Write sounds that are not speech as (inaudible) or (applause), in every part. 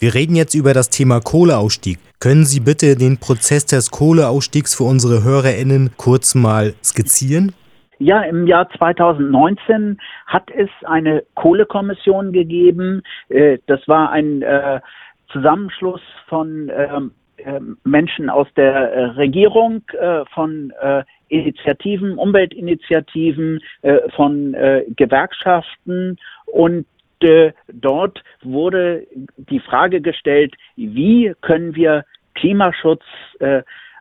Wir reden jetzt über das Thema Kohleausstieg. Können Sie bitte den Prozess des Kohleausstiegs für unsere HörerInnen kurz mal skizzieren? Ja, im Jahr 2019 hat es eine Kohlekommission gegeben. Äh, das war ein äh, Zusammenschluss von ähm, ähm, Menschen aus der äh, Regierung, von Initiativen, Umweltinitiativen, von Gewerkschaften und dort wurde die Frage gestellt, wie können wir Klimaschutz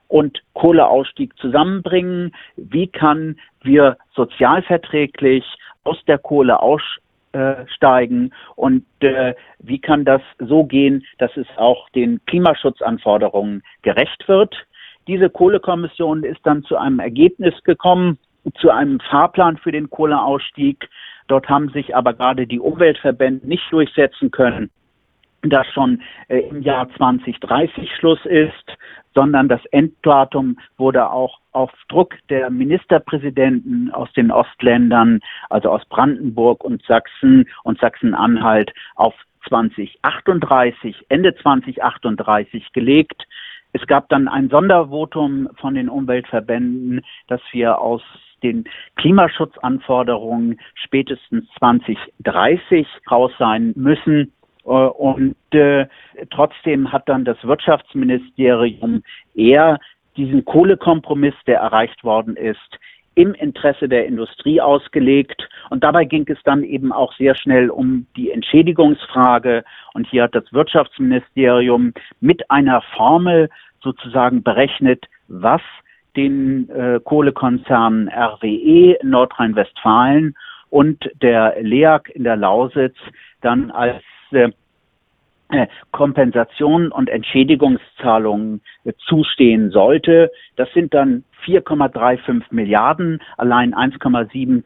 und Kohleausstieg zusammenbringen? Wie kann wir sozialverträglich aus der Kohle aussteigen und äh, wie kann das so gehen, dass es auch den Klimaschutzanforderungen gerecht wird? Diese Kohlekommission ist dann zu einem Ergebnis gekommen, zu einem Fahrplan für den Kohleausstieg. Dort haben sich aber gerade die Umweltverbände nicht durchsetzen können dass schon äh, im Jahr 2030 Schluss ist, sondern das Enddatum wurde auch auf Druck der Ministerpräsidenten aus den Ostländern, also aus Brandenburg und Sachsen und Sachsen-Anhalt auf 2038, Ende 2038 gelegt. Es gab dann ein Sondervotum von den Umweltverbänden, dass wir aus den Klimaschutzanforderungen spätestens 2030 raus sein müssen. Äh, und äh, trotzdem hat dann das Wirtschaftsministerium eher diesen Kohlekompromiss, der erreicht worden ist, im Interesse der Industrie ausgelegt. Und dabei ging es dann eben auch sehr schnell um die Entschädigungsfrage. Und hier hat das Wirtschaftsministerium mit einer Formel sozusagen berechnet, was den äh, Kohlekonzernen RWE in Nordrhein-Westfalen und der LEAG in der Lausitz dann als äh, Kompensation und Entschädigungszahlungen äh, zustehen sollte. Das sind dann 4,35 Milliarden, allein 1,75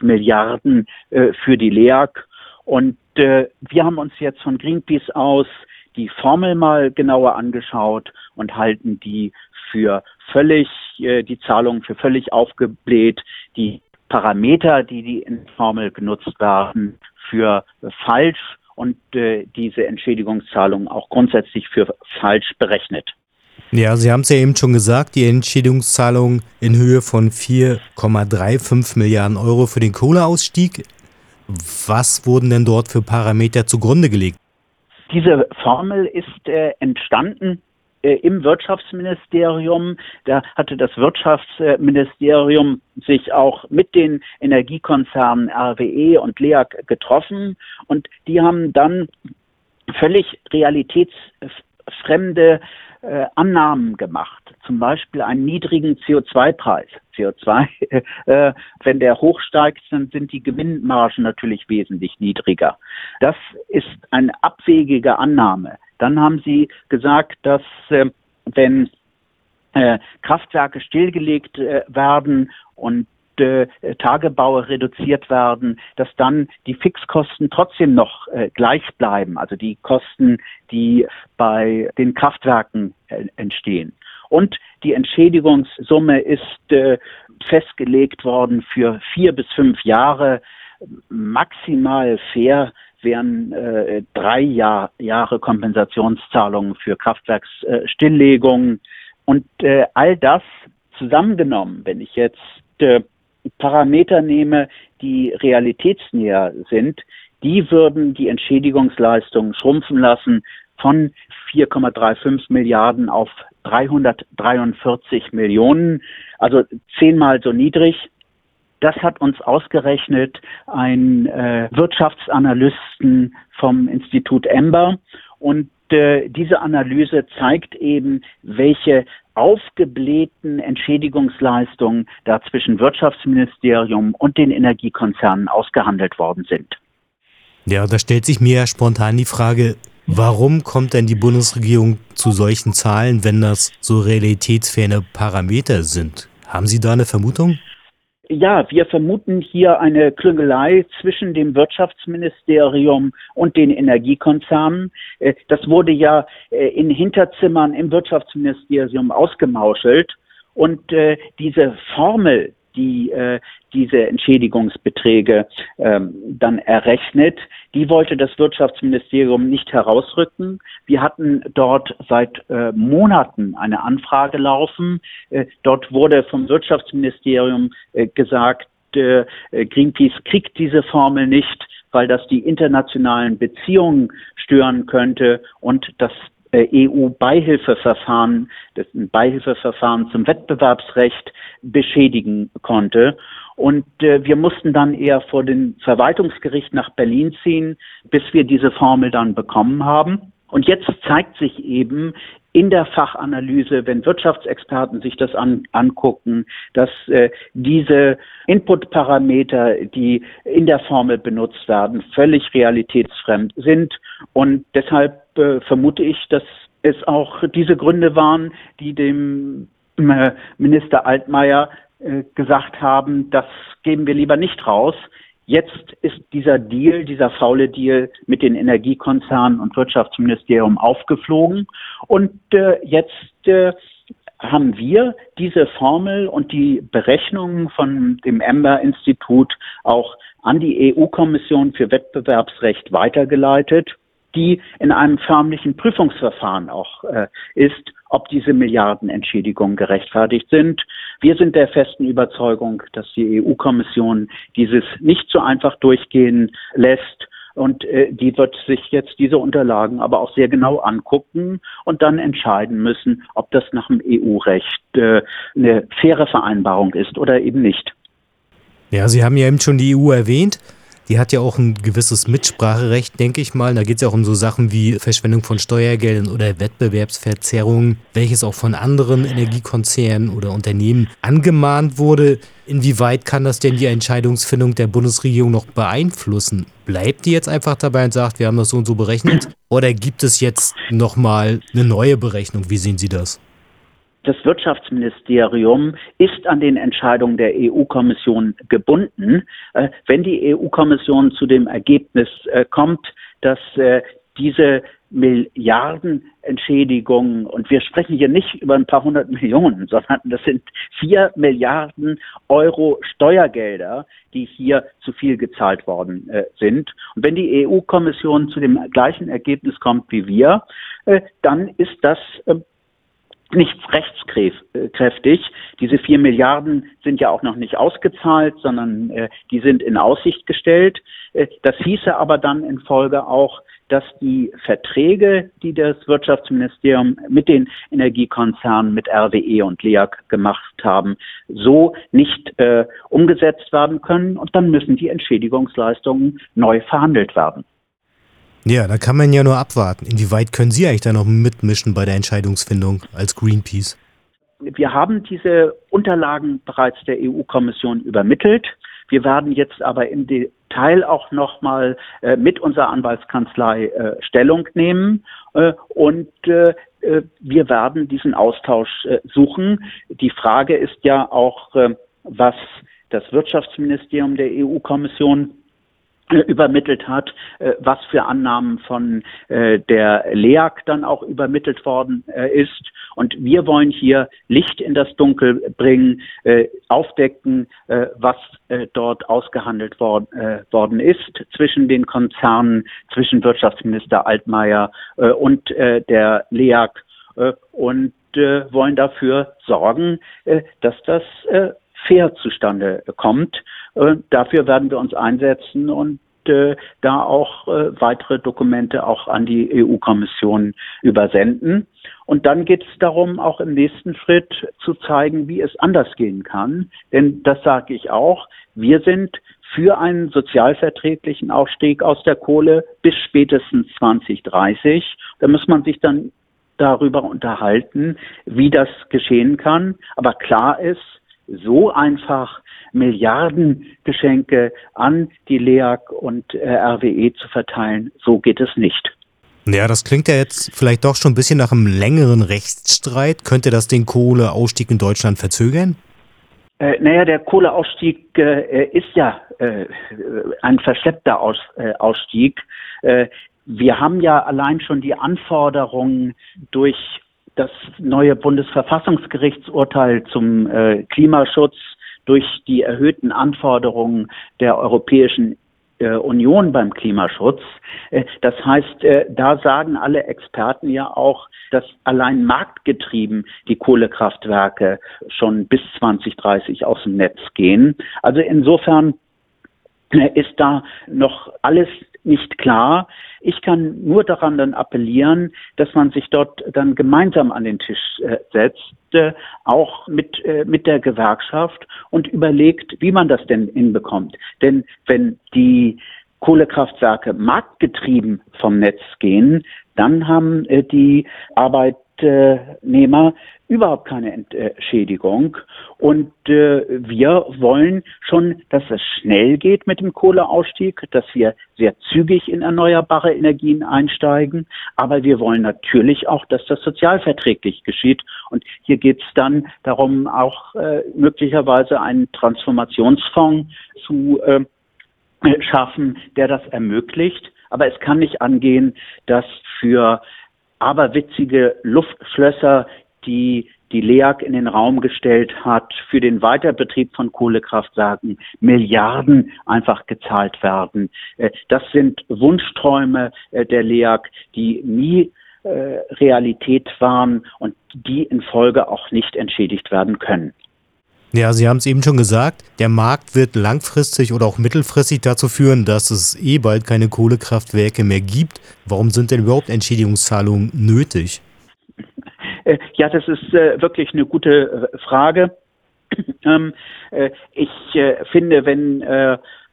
Milliarden äh, für die LEAG. Und äh, wir haben uns jetzt von Greenpeace aus die Formel mal genauer angeschaut und halten die für völlig, äh, die Zahlungen für völlig aufgebläht, die Parameter, die die in Formel genutzt werden, für falsch und äh, diese Entschädigungszahlungen auch grundsätzlich für falsch berechnet. Ja, Sie haben es ja eben schon gesagt, die Entschädigungszahlung in Höhe von 4,35 Milliarden Euro für den Kohleausstieg. Was wurden denn dort für Parameter zugrunde gelegt? Diese Formel ist äh, entstanden im Wirtschaftsministerium. Da hatte das Wirtschaftsministerium sich auch mit den Energiekonzernen RWE und LEAG getroffen und die haben dann völlig realitätsfremde äh, Annahmen gemacht, zum Beispiel einen niedrigen CO2-Preis. CO2, (laughs) äh, wenn der hochsteigt, dann sind die Gewinnmargen natürlich wesentlich niedriger. Das ist eine abwegige Annahme. Dann haben sie gesagt, dass äh, wenn äh, Kraftwerke stillgelegt äh, werden und äh, Tagebaue reduziert werden, dass dann die Fixkosten trotzdem noch äh, gleich bleiben, also die Kosten, die bei den Kraftwerken äh, entstehen. Und die Entschädigungssumme ist festgelegt worden für vier bis fünf Jahre, maximal fair wären äh, drei Jahr, Jahre Kompensationszahlungen für Kraftwerksstilllegungen. Und äh, all das zusammengenommen, wenn ich jetzt äh, Parameter nehme, die realitätsnäher sind, die würden die Entschädigungsleistungen schrumpfen lassen von 4,35 Milliarden auf 343 Millionen, also zehnmal so niedrig. Das hat uns ausgerechnet ein äh, Wirtschaftsanalysten vom Institut Ember und äh, diese Analyse zeigt eben, welche aufgeblähten Entschädigungsleistungen da zwischen Wirtschaftsministerium und den Energiekonzernen ausgehandelt worden sind. Ja, da stellt sich mir spontan die Frage, warum kommt denn die Bundesregierung zu solchen Zahlen, wenn das so realitätsferne Parameter sind? Haben Sie da eine Vermutung? Ja, wir vermuten hier eine Klüngelei zwischen dem Wirtschaftsministerium und den Energiekonzernen. Äh, das wurde ja äh, in Hinterzimmern im Wirtschaftsministerium ausgemauschelt. Und äh, diese Formel, die äh, diese Entschädigungsbeträge ähm, dann errechnet. Die wollte das Wirtschaftsministerium nicht herausrücken. Wir hatten dort seit äh, Monaten eine Anfrage laufen. Äh, dort wurde vom Wirtschaftsministerium äh, gesagt, äh, Greenpeace kriegt diese Formel nicht, weil das die internationalen Beziehungen stören könnte und das EU-Beihilfeverfahren, das Beihilfeverfahren zum Wettbewerbsrecht beschädigen konnte. Und äh, wir mussten dann eher vor dem Verwaltungsgericht nach Berlin ziehen, bis wir diese Formel dann bekommen haben. Und jetzt zeigt sich eben in der Fachanalyse, wenn Wirtschaftsexperten sich das an, angucken, dass äh, diese Inputparameter, die in der Formel benutzt werden, völlig realitätsfremd sind. Und deshalb äh, vermute ich, dass es auch diese Gründe waren, die dem äh, Minister Altmaier äh, gesagt haben, das geben wir lieber nicht raus. Jetzt ist dieser Deal, dieser faule Deal mit den Energiekonzernen und Wirtschaftsministerium aufgeflogen. Und äh, jetzt äh, haben wir diese Formel und die Berechnungen von dem Ember-Institut auch an die EU-Kommission für Wettbewerbsrecht weitergeleitet die in einem förmlichen Prüfungsverfahren auch äh, ist, ob diese Milliardenentschädigungen gerechtfertigt sind. Wir sind der festen Überzeugung, dass die EU-Kommission dieses nicht so einfach durchgehen lässt. Und äh, die wird sich jetzt diese Unterlagen aber auch sehr genau angucken und dann entscheiden müssen, ob das nach dem EU-Recht äh, eine faire Vereinbarung ist oder eben nicht. Ja, Sie haben ja eben schon die EU erwähnt die hat ja auch ein gewisses Mitspracherecht, denke ich mal. Da geht es ja auch um so Sachen wie Verschwendung von Steuergeldern oder Wettbewerbsverzerrungen, welches auch von anderen Energiekonzernen oder Unternehmen angemahnt wurde. Inwieweit kann das denn die Entscheidungsfindung der Bundesregierung noch beeinflussen? Bleibt die jetzt einfach dabei und sagt, wir haben das so und so berechnet? Oder gibt es jetzt nochmal eine neue Berechnung? Wie sehen Sie das? Das Wirtschaftsministerium ist an den Entscheidungen der EU-Kommission gebunden. Äh, wenn die EU-Kommission zu dem Ergebnis äh, kommt, dass äh, diese Milliardenentschädigungen, und wir sprechen hier nicht über ein paar hundert Millionen, (laughs) sondern das sind vier Milliarden Euro Steuergelder, die hier zu viel gezahlt worden äh, sind. Und wenn die EU-Kommission zu dem gleichen Ergebnis kommt wie wir, äh, dann ist das äh, nicht rechtskräftig. Diese vier Milliarden sind ja auch noch nicht ausgezahlt, sondern äh, die sind in Aussicht gestellt. Äh, das hieße aber dann in Folge auch, dass die Verträge, die das Wirtschaftsministerium mit den Energiekonzernen, mit RWE und LEAG gemacht haben, so nicht äh, umgesetzt werden können. Und dann müssen die Entschädigungsleistungen neu verhandelt werden. Ja, da kann man ja nur abwarten. Inwieweit können Sie eigentlich da noch mitmischen bei der Entscheidungsfindung als Greenpeace? Wir haben diese Unterlagen bereits der EU-Kommission übermittelt. Wir werden jetzt aber im Detail auch nochmal äh, mit unserer Anwaltskanzlei äh, Stellung nehmen äh, und äh, äh, wir werden diesen Austausch äh, suchen. Die Frage ist ja auch, was das Wirtschaftsministerium der EU-Kommission übermittelt hat, äh, was für Annahmen von äh, der LEAG dann auch übermittelt worden äh, ist. Und wir wollen hier Licht in das Dunkel bringen, aufdecken, was dort ausgehandelt worden ist zwischen den Konzernen, zwischen Wirtschaftsminister Altmaier und der LEAG und wollen dafür sorgen, dass das fair zustande kommt. Äh, dafür werden wir uns einsetzen und äh, da auch äh, weitere Dokumente auch an die EU-Kommission übersenden. Und dann geht es darum, auch im nächsten Schritt zu zeigen, wie es anders gehen kann. Denn das sage ich auch. Wir sind für einen sozialverträglichen Ausstieg aus der Kohle bis spätestens 2030. Da muss man sich dann darüber unterhalten, wie das geschehen kann. Aber klar ist, so einfach Milliardengeschenke an die LEAG und äh, RWE zu verteilen. So geht es nicht. Ja, das klingt ja jetzt vielleicht doch schon ein bisschen nach einem längeren Rechtsstreit. Könnte das den Kohleausstieg in Deutschland verzögern? Äh, naja, der Kohleausstieg äh, ist ja äh, ein verschleppter Aus, äh, Ausstieg. Äh, wir haben ja allein schon die Anforderungen durch das neue Bundesverfassungsgerichtsurteil zum äh, Klimaschutz durch die erhöhten Anforderungen der europäischen äh, Union beim Klimaschutz. Äh, das heißt, äh, da sagen alle Experten ja auch, dass allein marktgetrieben die Kohlekraftwerke schon bis 2030 aus dem Netz gehen. Also insofern ist da noch alles nicht klar. Ich kann nur daran dann appellieren, dass man sich dort dann gemeinsam an den Tisch äh, setzt, äh, auch mit, äh, mit der Gewerkschaft und überlegt, wie man das denn hinbekommt. Denn wenn die Kohlekraftwerke marktgetrieben vom Netz gehen, dann haben die Arbeitnehmer überhaupt keine Entschädigung. Und äh, wir wollen schon, dass es schnell geht mit dem Kohleausstieg, dass wir sehr zügig in erneuerbare Energien einsteigen. Aber wir wollen natürlich auch, dass das sozialverträglich geschieht. Und hier geht es dann darum, auch äh, möglicherweise einen Transformationsfonds zu äh, schaffen, der das ermöglicht. Aber es kann nicht angehen, dass für aberwitzige Luftschlösser, die die LEAG in den Raum gestellt hat, für den Weiterbetrieb von Kohlekraftwerken Milliarden einfach gezahlt werden. Äh, das sind Wunschträume äh, der LEAG, die nie äh, Realität waren und die in Folge auch nicht entschädigt werden können. Ja, Sie haben es eben schon gesagt, der Markt wird langfristig oder auch mittelfristig dazu führen, dass es eh bald keine Kohlekraftwerke mehr gibt. Warum sind denn überhaupt Entschädigungszahlungen nötig? Äh, ja, das ist äh, wirklich eine gute äh, Frage. (clears throat) Ähm, ich finde, wenn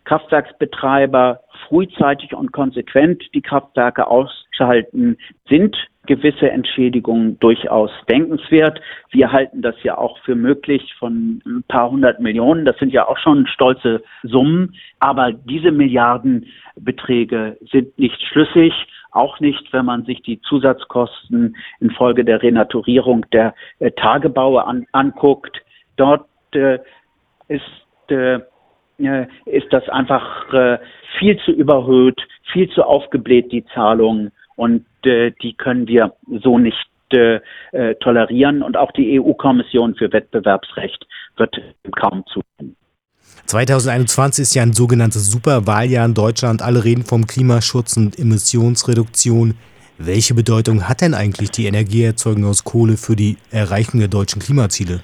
Kraftwerksbetreiber frühzeitig und konsequent die Kraftwerke ausschalten, sind gewisse Entschädigungen durchaus denkenswert. Wir halten das ja auch für möglich von ein paar hundert Millionen. Das sind ja auch schon stolze Summen. Aber diese Milliardenbeträge sind nicht schlüssig. Auch nicht, wenn man sich die Zusatzkosten infolge der Renaturierung der äh, Tagebaue an, anguckt. Dort äh, ist äh, ist das einfach äh, viel zu überhöht, viel zu aufgebläht, die Zahlungen. Und äh, die können wir so nicht äh, äh tolerieren. Und auch die EU-Kommission für Wettbewerbsrecht wird kaum zustimmen. 2021 ist ja ein sogenanntes Superwahljahr in Deutschland. Alle reden vom Klimaschutz und Emissionsreduktion. Welche Bedeutung hat denn eigentlich die Energieerzeugung aus Kohle für die Erreichung der deutschen Klimaziele?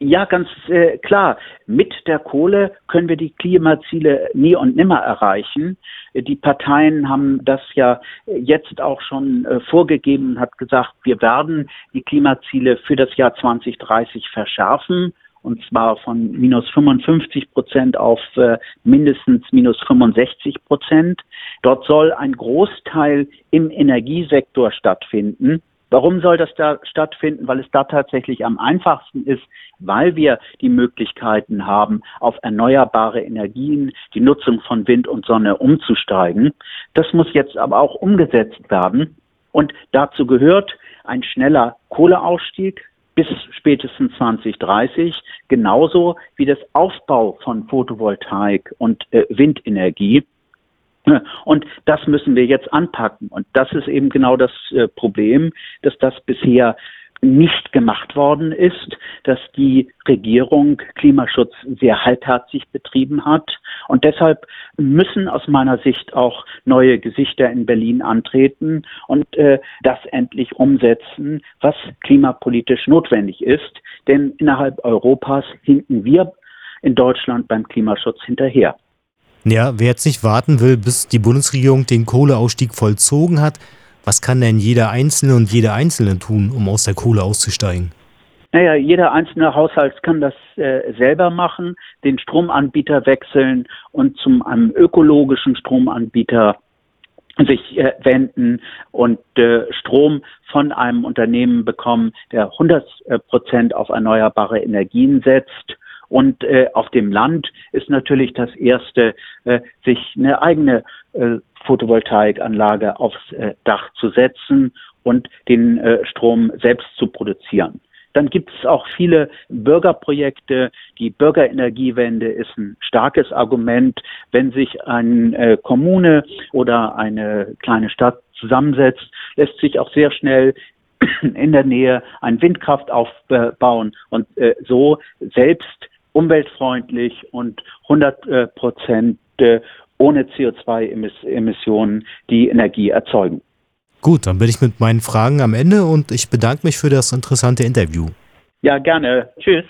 Ja, ganz äh, klar. Mit der Kohle können wir die Klimaziele nie und nimmer erreichen. Die Parteien haben das ja jetzt auch schon äh, vorgegeben und hat gesagt, wir werden die Klimaziele für das Jahr 2030 verschärfen und zwar von minus 55 Prozent auf äh, mindestens minus 65 Prozent. Dort soll ein Großteil im Energiesektor stattfinden. Warum soll das da stattfinden? Weil es da tatsächlich am einfachsten ist, weil wir die Möglichkeiten haben, auf erneuerbare Energien, die Nutzung von Wind und Sonne umzusteigen. Das muss jetzt aber auch umgesetzt werden. Und dazu gehört ein schneller Kohleausstieg bis spätestens 2030, genauso wie das Aufbau von Photovoltaik und äh, Windenergie. Und das müssen wir jetzt anpacken. Und das ist eben genau das äh, Problem, dass das bisher nicht gemacht worden ist, dass die Regierung Klimaschutz sehr halbherzig betrieben hat. Und deshalb müssen aus meiner Sicht auch neue Gesichter in Berlin antreten und äh, das endlich umsetzen, was klimapolitisch notwendig ist. Denn innerhalb Europas hinken wir in Deutschland beim Klimaschutz hinterher. Ja, wer jetzt nicht warten will, bis die Bundesregierung den Kohleausstieg vollzogen hat, was kann denn jeder Einzelne und jede Einzelne tun, um aus der Kohle auszusteigen? Naja, jeder einzelne Haushalt kann das äh, selber machen, den Stromanbieter wechseln und zum einem ökologischen Stromanbieter sich äh, wenden und äh, Strom von einem Unternehmen bekommen, der 100 äh, Prozent auf erneuerbare Energien setzt und äh, auf dem Land ist natürlich das Erste, äh, sich eine eigene äh, Photovoltaikanlage aufs äh, Dach zu setzen und den äh, Strom selbst zu produzieren. Dann gibt es auch viele Bürgerprojekte. Die Bürgerenergiewende ist ein starkes Argument. Wenn sich eine äh, Kommune oder eine kleine Stadt zusammensetzt, lässt sich auch sehr schnell (clears throat) in der Nähe ein Windkraft aufbauen und äh, so selbst umweltfreundlich und 100 Prozent äh, ohne CO2-Emissionen die Energie erzeugen. Gut, dann bin ich mit meinen Fragen am Ende und ich bedanke mich für das interessante Interview. Ja, gerne. Tschüss.